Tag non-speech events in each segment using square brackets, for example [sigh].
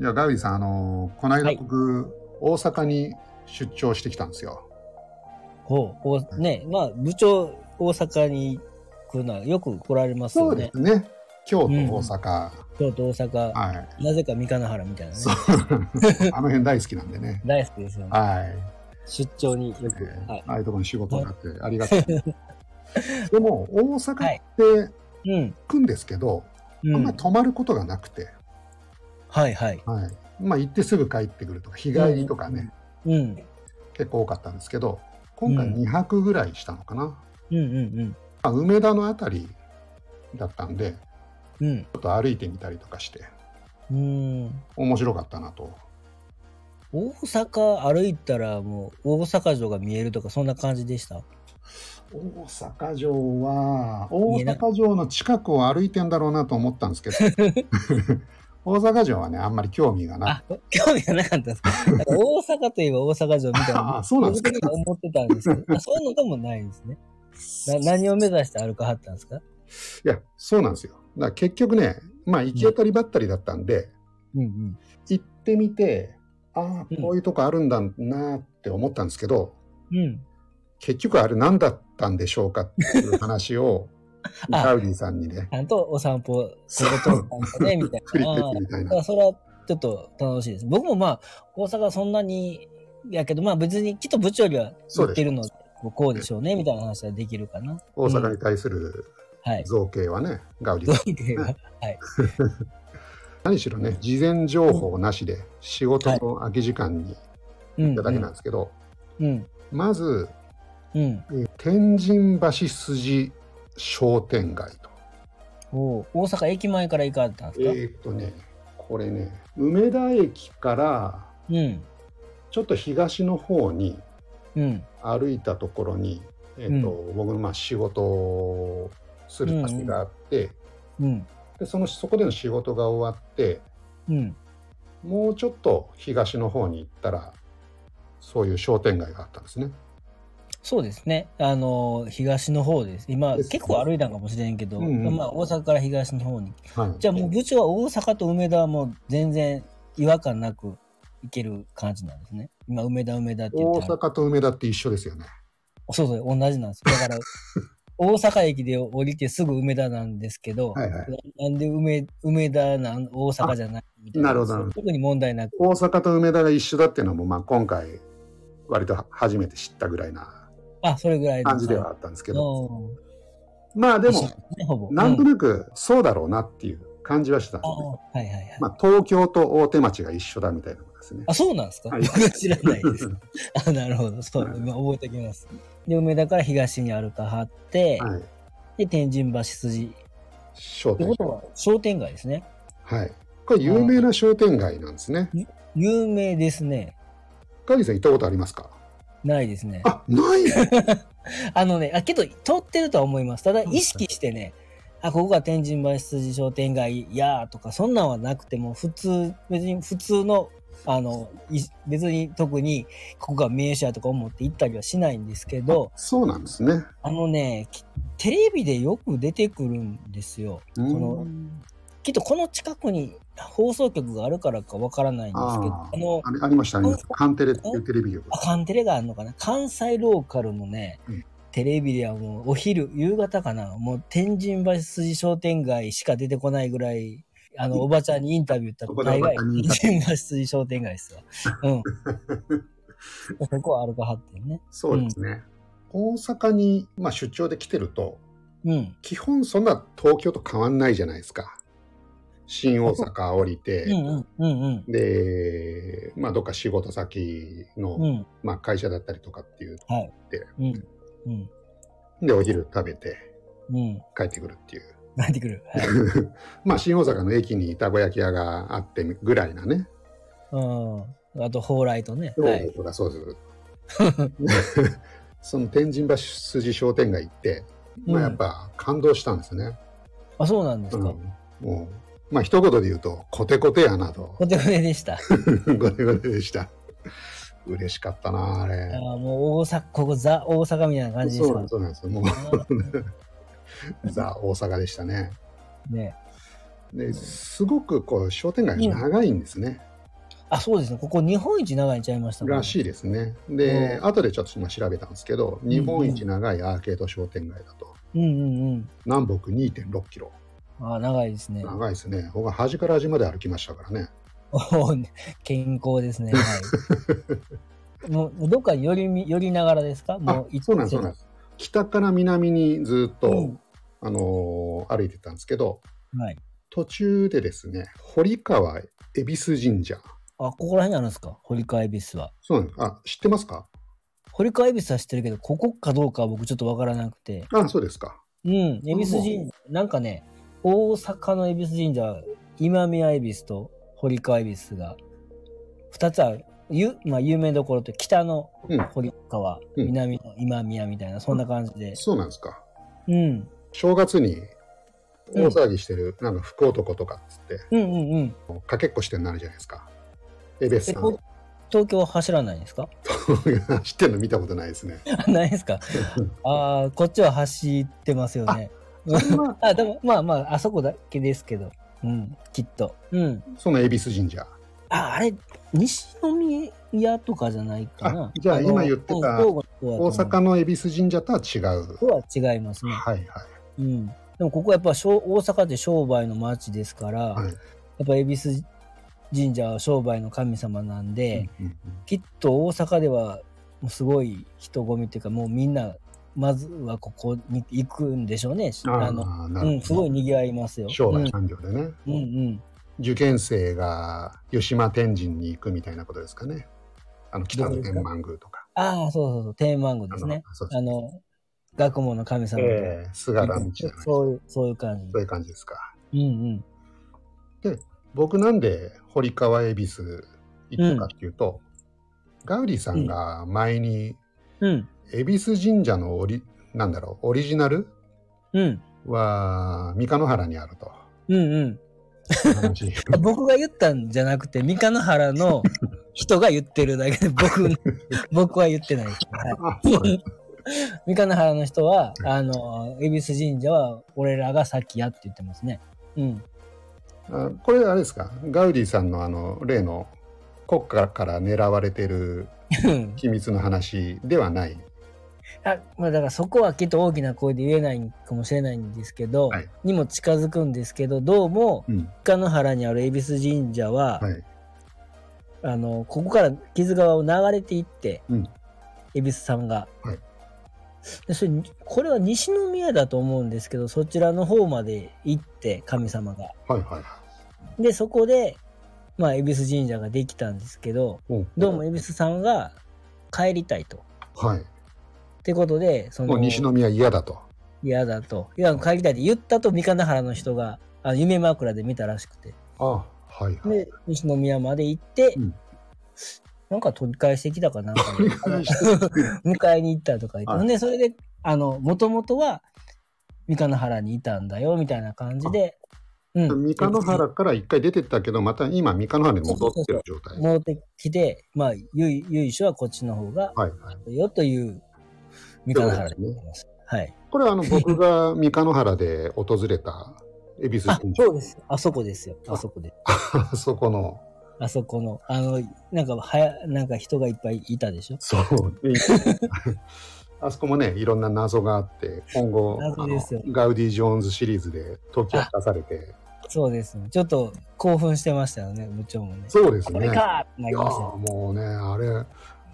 いや、ガウディさん、あのこの間はい僕、大阪に出張してきたんですよ。ほう。おね、まあ、部長、大阪に来るのはよく来られますそうでよね。すね。京都、うん大阪。京都、大阪、はい。なぜか三金原みたいなねそ。う。[laughs] あの辺大好きなんでね。大好きですよね。はい。出張によく。えーはい。ああいうところに仕事があってありがたい。でも、大阪ってうん。行くんですけど、うんあんまり。泊まることがなくて、はいはい。はい。まあ行ってすぐ帰ってくるとか、日帰りとかね、うん。結構多かったんですけど、今回うん2泊ぐらいしたのかな。うんうんまあ梅田のあたりだったんで、うん。うん。ちょっと歩いてみたりとかして、うん。面白かったなと。大阪歩いたらもう大阪城が見えるとかそんな感じでした？大阪城は、大阪城の近くを歩いてんだろうなと思ったんですけど、[laughs] 大阪城はね、あんまり興味がなあ、興味がなかったんです大阪といえば大阪城みたいな。[laughs] あそうなんですか思ってたんですけど、[laughs] あそういうのでもないんですね。な何を目指して歩かはったんですか？いや、そうなんですよ。だから結局ね、まあ行き当たりばったりだったんで、うんうん。行ってみて、ああ、うんこういうとこあるんだなって思ったんですけど、うん。結局あれ何だったんでしょうかっていう話を、あガウディさんにね、ちゃんとお散歩、ここ通ったね、みたいな。みたいな。それはちょっと楽しいです。僕もまあ、大阪そんなに、やけど、まあ別にきっと部長よりはそうです行ってるので、こうでしょうね、みたいな話はできるかな。大阪に対するはい。造形はね、ガウディさん。いうは？はい。[laughs] 何しろね、事前情報なしで仕事の空き時間にうん行っただけなんですけど、うん。まず、天神橋筋商店街と。おう大阪駅前から行かれたんですか、えーっとね、これね、梅田駅からうん。ちょっと東の方にうん。歩いたところに、えーっと僕のまあ仕事をする場所があって、うん。でそのそこでの仕事が終わって、うん。もうちょっと東の方に行ったら、そういう商店街があったんですね。そうですね。あの、東の方です。今、です結構歩いたんかもしれんけど、うんうんまあ、大阪から東の方に。はい、じゃあもう部長は大阪と梅田はもう全然違和感なく行ける感じなんですね。今、梅田、梅田って言っ大てはる阪と梅田って一緒ですよね。そうそう、同じなんですよ。だから、[laughs] 大阪駅で降りてすぐ梅田なんですけど、はいはい。なんで梅梅田なん大阪じゃないみたいな。なるほどなるほど特に問題なく。大阪と梅田が一緒だっていうのも、まあ、今回割と初めて知ったぐらいなあ、それぐらいの感じではあったんですけど、うんまあでも。なんとうんなくそうだろうなっていう感じはしてたんで。はいはいはい。まあ、東京と大手町が一緒だみたいなことですね。あ、そうなんですか、はい僕は知らないです。[laughs] あ、なるほど。そう、今覚えておきます。で、梅田から東に歩かはって、はい。で、天神橋筋。商店街。商店街ですね。はい。これ有名な商店街なんですね。有名ですね。カギさん行ったことありますか？ないですね。あ、ない？[laughs] あのね、あ、けど、通ってるとは思います。ただ、うん意識してね、あ、ここが天神橋筋商店街やーとか、そんなんはなくても、普通、別に普通の、あの、い別に特に、ここが名所やとか思って行ったりはしないんですけど、そうなんですね。あのね、きテレビでよく出てくるんですよ。うそのんきっとこの近くに放送局があるからかわからないんですけど、ああの、ありました、ありました。テレっていうテレビ局。あカンテレがあるのかな？関西ローカルのね、うんテレビではもうお昼、夕方かな？もう天神橋筋商店街しか出てこないぐらい、あの、おばちゃんにインタビュー言ったら大概天神橋筋商店街ですわ。うん。[laughs] そこは歩かはってんね。そうですね。大阪に、まあ、出張で来てると、うん。基本そんな東京と変わんないじゃないですか。新大阪降りて。で、まあ、どっか仕事先の、うん。まあ、会社だったりとかっていう。はいで。うん。うん。で、お昼食べてうん。帰ってくるっていう。帰ってくる。はい。[laughs] まあ、新大阪の駅にたこ焼き屋があってぐらいなね。うん。あと、蓬莱とね。はい。とかそうです。[laughs] その天神橋筋商店街行って、まあ、やっぱ感動したんですね。あ、そうなんですうんか。もう、まあ、一言で言うと、コテコテやなと。お手船でした。[laughs] コテコテでした。嬉しかったな、あれ。あーもう大阪、ここザ大阪みたいな感じですかそうなんです、そうなんです。もう、[laughs] ザ・大阪でしたね。ね。で、すごくこう、商店街が長いんですね。あ、そうですね。ここ日本一長いんちゃいましたらしいですね。で、うん後でちょっと今調べたんですけど、日本一長いアーケード商店街だと。うんうんうん。南北2.6キロ。あ長いですね。長いですね。僕は端から端まで歩きましたからね。おー健康ですね。はい。[laughs] もうどっかに寄りみ寄りながらですか？もあう一そうなんです、そうなんです。北から南にずっと、うんあのー歩いてたんですけど、はい。途中でですね、堀川恵比寿神社。あ、ここら辺にあるんですか？堀川恵比寿は。そうなんです。あ、知ってますか？堀川恵比寿は知ってるけど、ここかどうかは僕ちょっとわからなくて。あ、そうですか。うん。恵比寿神社、なんかね、大阪の恵比寿神社は、今宮恵比寿と堀川恵比寿が、二つある。ゆまあ、有名どころって北のうん堀川、うん南の今宮みたいな、そんな感じで。そうなんですか。うん。正月に大騒ぎしてる、なんか福男とかっつって、うんうんうん。かけっこしてるのあるじゃないですか。エベスえさん。こ東京は走らないんですか？知ってるの見たことないですね。[laughs] ないですか？[laughs] ああ、こっちは走ってますよね。[laughs] あ、でも、まあまあ、あそこだけですけど。うん、きっと。うん。その恵比寿神社。あ、あれ、西宮とかじゃないかなあ。じゃあの今言ってた大阪の恵比寿神社とは違う。とは違いますね。はいはい。うん。でもここやっぱしょう大阪って商売の街ですから、はいやっぱ恵比寿神社は商売の神様なんで、うんうんきっと大阪ではもうすごい人混みっていうかもうみんなまずはここに行くんでしょうね。ああのうん。すごい賑わいますよ。商売産業でね。うん、うんうん受験生が吉間天神に行くみたいなことですかね。あの北の天満宮とか。ああ、そうそうそう、天満宮ですね。あの学問の神様とええ菅原道。そういう、そういう感じ。そういう感じですか。うんうん。僕なんで堀川恵比寿行ったかっていうと、ガウディさんが前にうん。恵比寿神社のオリなんだろうオリジナル？うん。は三日野原にあるとうんうん。話 [laughs] 僕が言ったんじゃなくて、三日野原の人が言ってるだけで、[laughs] 僕、僕は言ってない。はい [laughs] 三日野原の人は、あの、恵比寿神社は俺らが先やって言ってますね。うん。あこれあれですか？ガウディさんのあの例の国家から狙われてる秘密の話ではない？あまあだからそこはきっと大きな声で言えないかもしれないんですけど、はいにも近づくんですけど、どうも、うん。三日野原にある恵比寿神社は、はい。あの、ここから木津川を流れていって、うん恵比寿さんが。はいでそれこれは西宮だと思うんですけど、そちらの方まで行って、神様が。はいはい。で、そこで、まあ、恵比寿神社ができたんですけど、おどうも恵比寿さんが帰りたいと。はい。ってことで、その、西宮嫌だと。嫌だと。いや、帰りたいって言ったと三日野原の人が、あの夢枕で見たらしくて。あはいはい。で、西宮まで行って、うんなんか取り返してきたかなんか [laughs] 迎えに行ったとか言って、はいほんで、それで、あの、もともとは三日野原にいたんだよ、みたいな感じで、うん。三日野原から一回出てったけど、また今三日野原に戻ってる状態。はい戻ってきて、まあ、由由緒はこっちの方がはい。よという三日野原でございます。はい。これはあの僕が三日野原で訪れた恵比寿あ神、社そうです。あそこですよ。あそこで。[laughs] あそこの、あそこの、あの、なんか、はや、なんか人がいっぱいいたでしょ？そう。で [laughs] あそこもね、いろんな謎があって、今後、ガウディ・ジョーンズシリーズで解き明かされて、そうです。ちょっと興奮してましたよね、部長もね。そうですね。これかってないりやましたよ。ーもうね、あれ、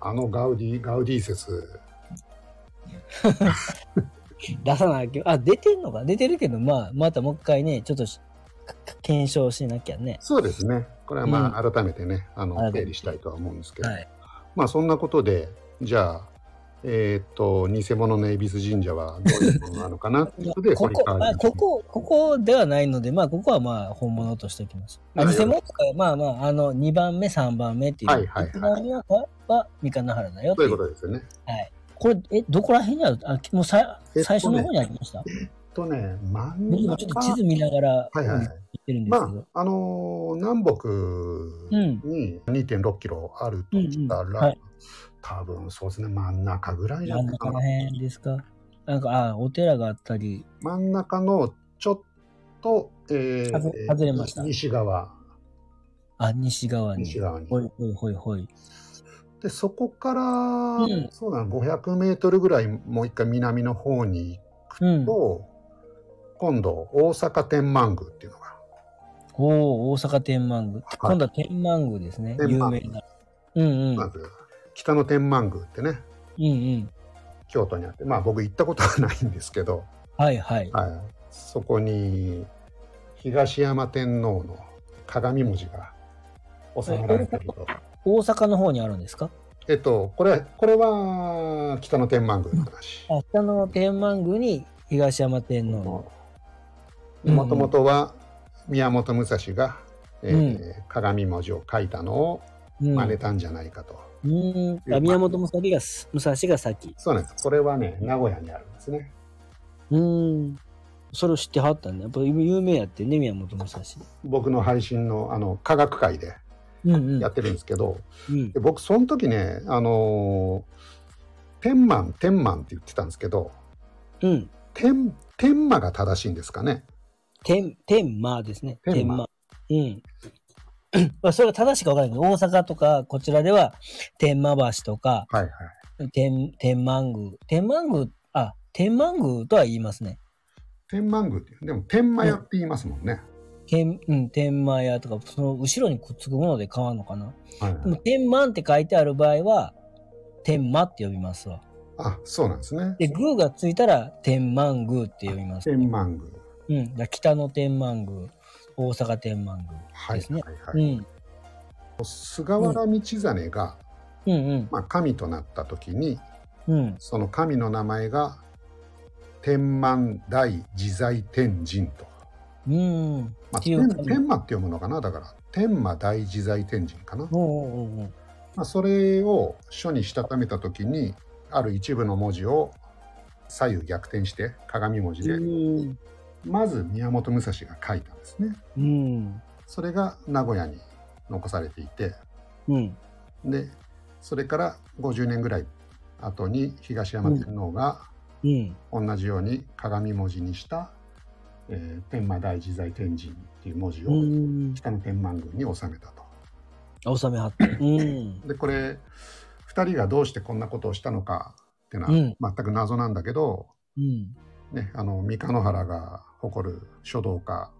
あのガウディ、ガウディ説、[laughs] 出さなきゃ。あ、出てんのか出てるけど、まあ、またもう一回ね、ちょっとし検証しなきゃね。そうですね。これはまあ、う改めてね、あの、整理したいとは思うんですけど、はい。まあ、そんなことで、じゃあ、えーっと、偽物の恵比寿神社はどういうものなのかなっていうことで、[laughs] ここ、川あここ、ここではないので、まあ、ここはまあ、本物としておきます。あ、はい偽物とか、まあまあ、あの、2番目、3番目っていう。はいはいはい1番目は、は三日野原だよということですよね。はい。これ、え、どこら辺にある？あ、もうさ、最初の方にありました？えっとね、真ん僕もちょっと地図見ながら、はいはいてるんですけど。まあ、あのー南北に2.6キロあるとしたら、うんうんはい多分そうですね、真ん中ぐらいじゃ真んないかな。中ら辺ですか？なんか、あ、お寺があったり、真ん中のちょっと、えー外外れました西側。あ、西側に。西側に。ほいほいほいほい。で、そこから、んそうだな、500メートルぐらいもう一回南の方にうん。行くと、今度、大阪天満宮っていうのが。おお、大阪天満宮。今度は天満宮ですね。有名な。うんうん。まず、北の天満宮ってね、うんうん。京都にあって、まあ僕行ったことはないんですけど、はいはい。はい、そこに東山天皇の鏡文字が収められてると。大阪の方にあるんですか？えっと、これ、これは北の天満宮の話。あ、北の天満宮に東山天皇もともとは宮本武蔵が、えーう鏡文字を書いたのをうん。真似たんじゃないかと。うん。あ宮本武蔵が、武蔵が先。そうなんです。これはね、名古屋にあるんですね。うん。それを知ってはったんだ。やっぱ有名やってね、宮本武蔵。僕の配信のあの科学会でうんうん。やってるんですけど、うんで。僕その時ね、あのー天満天満って言ってたんですけど、うん。天天満が正しいんですかね。天、天満ですね。天満。うん。[clears throat] まあ、それが正しいか分からないけど、大阪とか、こちらでは、天満橋とか、はいはい。天、天満宮。天満宮、あ、天満宮とは言いますね。天満宮ってでも天満屋って言いますもんね。天、うん、天満屋とか、その後ろにくっつくもので変わるのかな。はいはいでも、天満って書いてある場合は、天満って呼びますわ。あそうなんですね。で、宮がついたら、天満宮って呼びます。天満宮。うん。北の天満宮、大阪天満宮はいですね。はいはい。うん。菅原道真が、うんうん。まあ、神となった時にうん。その神の名前が天満大自在天神と、うん。まあ、天天満って読むのかな？だから天満大自在天神かな、まあ、それを書にしたためた時にある一部の文字を左右逆転して鏡文字でうん。まず宮本武蔵が書いたんですねうん。それが名古屋に残されていてうん。でそれから50年ぐらい後に東山天皇がうん。同じように鏡文字にした、えー天満大自在天神っていう文字をうん。北の天満宮に収めたと。あ、収めはった。[laughs] うん。でこれ2人がどうしてこんなことをしたのかっていうのうんは全く謎なんだけど、うん。ね、あの三日野原が誇る書道家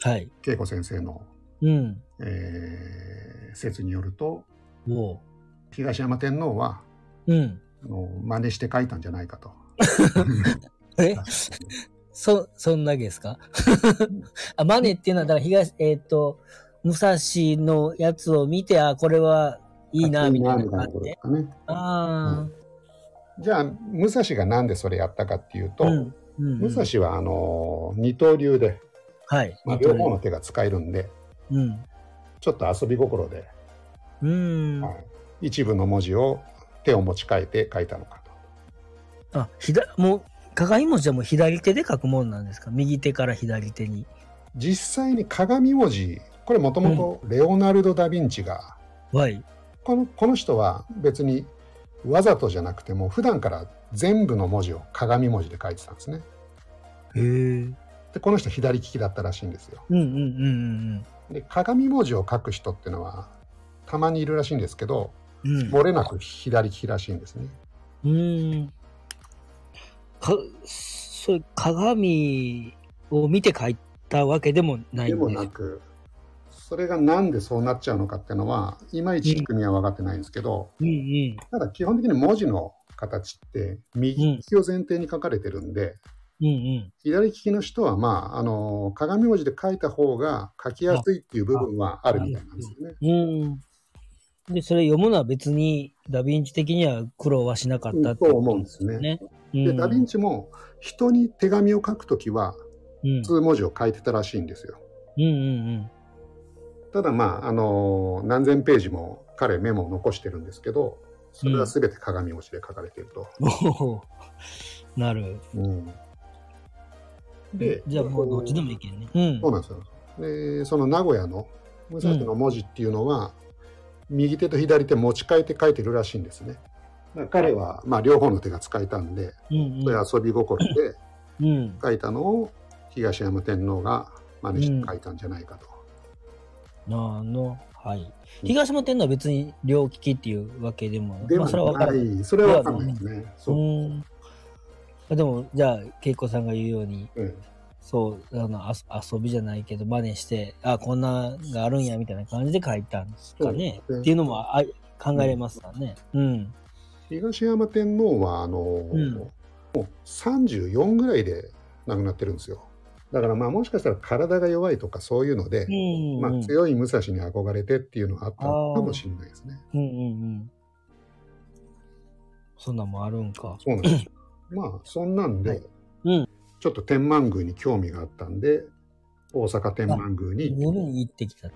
はい。恵子先生の、うん。えー説によると。東山天皇はうん。あの真似して書いたんじゃないかと。[laughs] え？[laughs] そ、そんだけですか？[laughs] あ、マネっていうのは、だから東、えっ、と、武蔵のやつを見て、あ、これはいいな、みたいな感じで。ことですかね。あじゃあ武蔵がなんでそれやったかっていうあ。と、うん。うん。武蔵はあの二刀流で、はい。まあ、両方の手が使えるんでうん。ちょっと遊び心で、うん。はい一部の文字を手を持ち替えて書いたのかと。あ、左、もう、鏡文字はもう左手で書くもんなんですか？右手から左手に。実際に鏡文字これもともとレオナルド・ダ・ヴィンチが、はい。このこの人は別にわざとじゃなくても普段から全部の文字を鏡文字で書いてたんですね。へえ。でこの人左利きだったらしいんですよ。うんうんうんで鏡文字を書く人っていうのはたまにいるらしいんですけどうんうん。漏れなく左利きらしいんですね。うん。か、それ、鏡を見て書いたわけでもないでも。なくそれがなんでそうなっちゃうのかっていうのはいまいち仕組みは分かってないんですけど、うんうん。ただ基本的に文字の形って右利きを前提に書かれてるんで、うんうん。左利きの人はまああの鏡文字で書いた方が書きやすいっていう部分はあるみたいなんですよね。うん。で、それ読むのは別にダヴィンチ的には苦労はしなかったってと思うんですね。ね。でダ・ヴィンチも人に手紙を書くときはうん普通文字を書いてたらしいんですよ。うんうんただまああの何千ページも彼メモを残してるんですけどそれは全て鏡文字で書かれていると。うん。なる。うんでじゃあもうどっちでもいけんね。うんそう。なんですよ。でその名古屋の武蔵の文字っていうのは、右手と左手持ち替えて書いてるらしいんですね。彼は、まあ、両方の手が使えたんで、うんそういう遊び心でうん。うん。書いたのを東山天皇が真似して書いたんじゃないかと。あの、はい。東山天皇は別に両利きっていうわけでも、まあ、でもそれは分からなない。い、それはわかんないですね。うそう。ーん。あでも、じゃあ、恵子さんが言うように、うんそう、あの、あ遊びじゃないけど、真似して、あ、こんながあるんや、みたいな感じで書いたんですかね。っていうのもあ考えれますかね。うん。東山天皇はあの、んもう34ぐらいで亡くなってるんですよ。だからまあもしかしたら体が弱いとかそういうので、うん、まあ、うん。強い武蔵に憧れてっていうのがあったのかもしれないですね。うんうんうん。そんなんもあるんか。そうなんですよ。[laughs] まあそんなんで、はいうんちょっと天満宮に興味があったんで大阪天満宮に行ってきた。